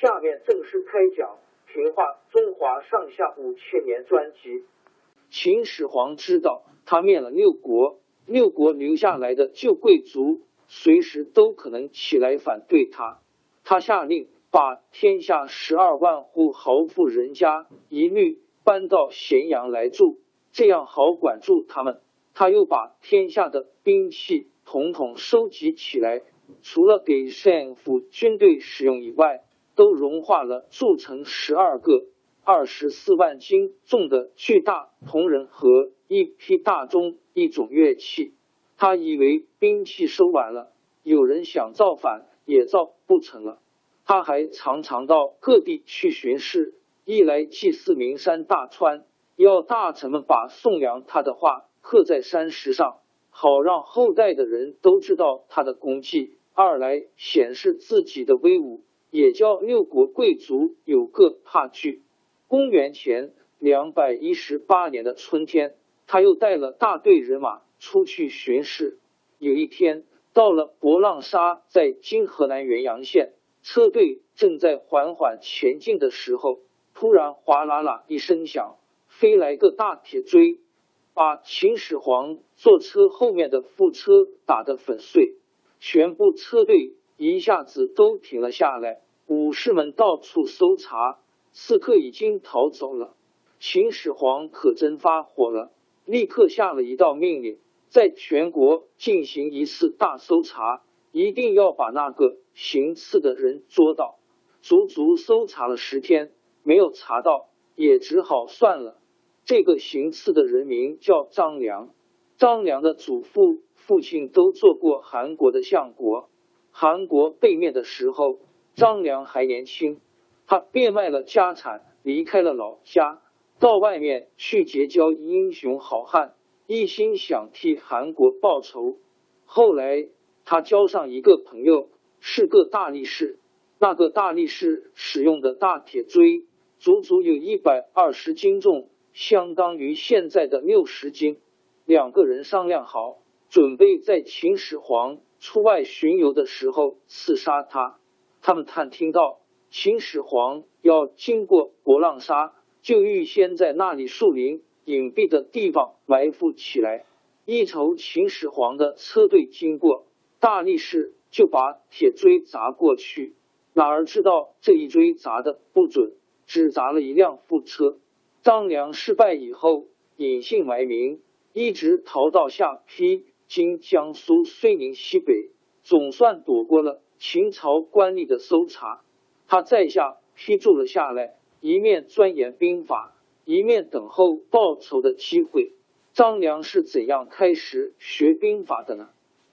下面正式开讲《平话中华上下五千年》专辑。秦始皇知道他灭了六国，六国留下来的旧贵族随时都可能起来反对他。他下令把天下十二万户豪富人家一律搬到咸阳来住，这样好管住他们。他又把天下的兵器统统收集起来。除了给县府军队使用以外，都融化了铸成十二个二十四万斤重的巨大铜人和一批大钟一种乐器。他以为兵器收完了，有人想造反也造不成了。他还常常到各地去巡视，一来祭祀名山大川，要大臣们把颂扬他的话刻在山石上。好让后代的人都知道他的功绩；二来显示自己的威武，也叫六国贵族有个怕惧。公元前两百一十八年的春天，他又带了大队人马出去巡视。有一天，到了博浪沙，在今河南原阳县，车队正在缓缓前进的时候，突然哗啦啦一声响，飞来个大铁锥。把秦始皇坐车后面的副车打得粉碎，全部车队一下子都停了下来。武士们到处搜查，刺客已经逃走了。秦始皇可真发火了，立刻下了一道命令，在全国进行一次大搜查，一定要把那个行刺的人捉到。足足搜查了十天，没有查到，也只好算了。这个行刺的人名叫张良，张良的祖父、父亲都做过韩国的相国。韩国被灭的时候，张良还年轻，他变卖了家产，离开了老家，到外面去结交英雄好汉，一心想替韩国报仇。后来他交上一个朋友，是个大力士，那个大力士使用的大铁锥，足足有一百二十斤重。相当于现在的六十斤。两个人商量好，准备在秦始皇出外巡游的时候刺杀他。他们探听到秦始皇要经过博浪沙，就预先在那里树林隐蔽的地方埋伏起来。一瞅秦始皇的车队经过，大力士就把铁锥砸过去。哪儿知道这一锥砸的不准，只砸了一辆副车。张良失败以后，隐姓埋名，一直逃到下邳（今江苏睢宁西北），总算躲过了秦朝官吏的搜查。他在下批住了下来，一面钻研兵法，一面等候报仇的机会。张良是怎样开始学兵法的呢？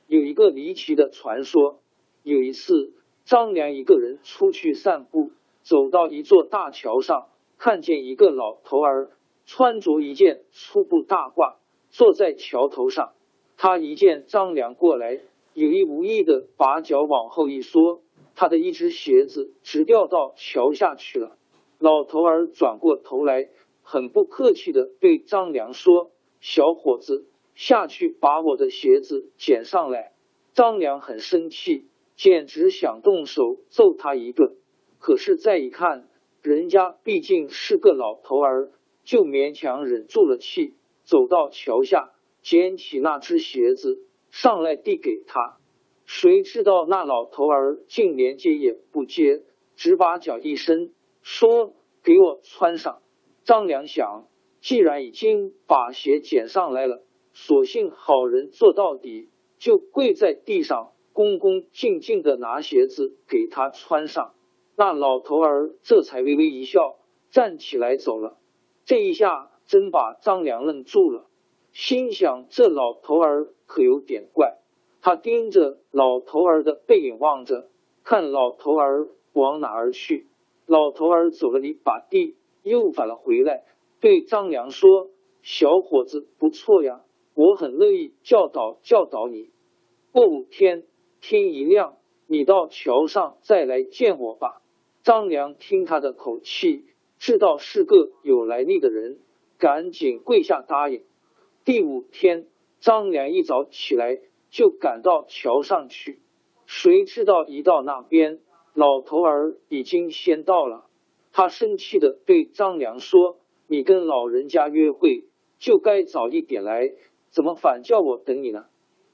有一个离奇的传说：有一次，张良一个人出去散步，走到一座大桥上。看见一个老头儿穿着一件粗布大褂，坐在桥头上。他一见张良过来，有意无意的把脚往后一缩，他的一只鞋子直掉到桥下去了。老头儿转过头来，很不客气的对张良说：“小伙子，下去把我的鞋子捡上来。”张良很生气，简直想动手揍他一顿。可是再一看，人家毕竟是个老头儿，就勉强忍住了气，走到桥下，捡起那只鞋子上来递给他。谁知道那老头儿竟连接也不接，只把脚一伸，说：“给我穿上。”张良想，既然已经把鞋捡上来了，索性好人做到底，就跪在地上，恭恭敬敬的拿鞋子给他穿上。那老头儿这才微微一笑，站起来走了。这一下真把张良愣住了，心想这老头儿可有点怪。他盯着老头儿的背影望着，看老头儿往哪儿去。老头儿走了一把地，又返了回来，对张良说：“小伙子不错呀，我很乐意教导教导你。过五天天一亮，你到桥上再来见我吧。”张良听他的口气，知道是个有来历的人，赶紧跪下答应。第五天，张良一早起来就赶到桥上去，谁知道一到那边，老头儿已经先到了。他生气的对张良说：“你跟老人家约会就该早一点来，怎么反叫我等你呢？”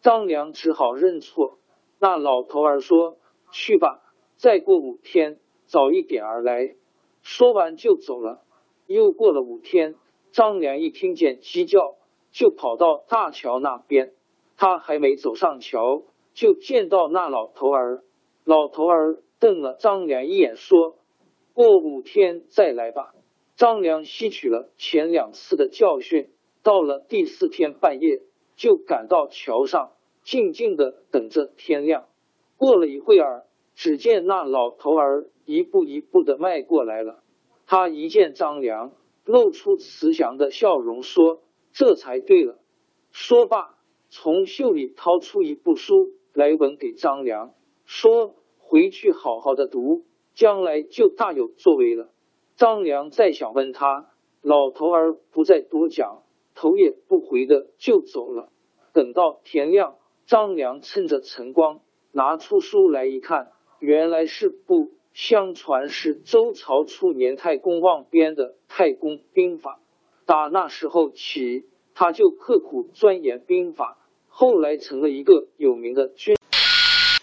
张良只好认错。那老头儿说：“去吧，再过五天。”早一点而来，说完就走了。又过了五天，张良一听见鸡叫，就跑到大桥那边。他还没走上桥，就见到那老头儿。老头儿瞪了张良一眼，说：“过五天再来吧。”张良吸取了前两次的教训，到了第四天半夜，就赶到桥上，静静的等着天亮。过了一会儿，只见那老头儿。一步一步的迈过来了，他一见张良，露出慈祥的笑容，说：“这才对了。”说罢，从袖里掏出一部书来，文给张良，说：“回去好好的读，将来就大有作为了。”张良再想问他，老头儿不再多讲，头也不回的就走了。等到天亮，张良趁着晨光，拿出书来一看，原来是部。相传是周朝初年太公望编的《太公兵法》，打那时候起，他就刻苦钻研兵法，后来成了一个有名的军。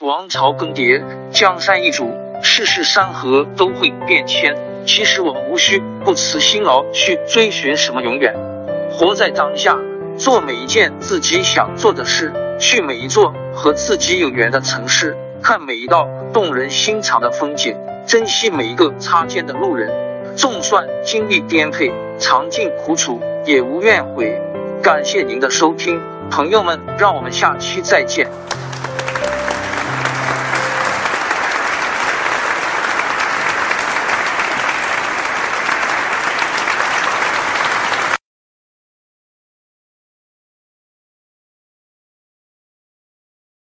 王朝更迭，江山易主，世事山河都会变迁。其实我们无需不辞辛劳去追寻什么永远，活在当下，做每一件自己想做的事，去每一座和自己有缘的城市。看每一道动人心肠的风景，珍惜每一个擦肩的路人。纵算经历颠沛，尝尽苦楚，也无怨悔。感谢您的收听，朋友们，让我们下期再见。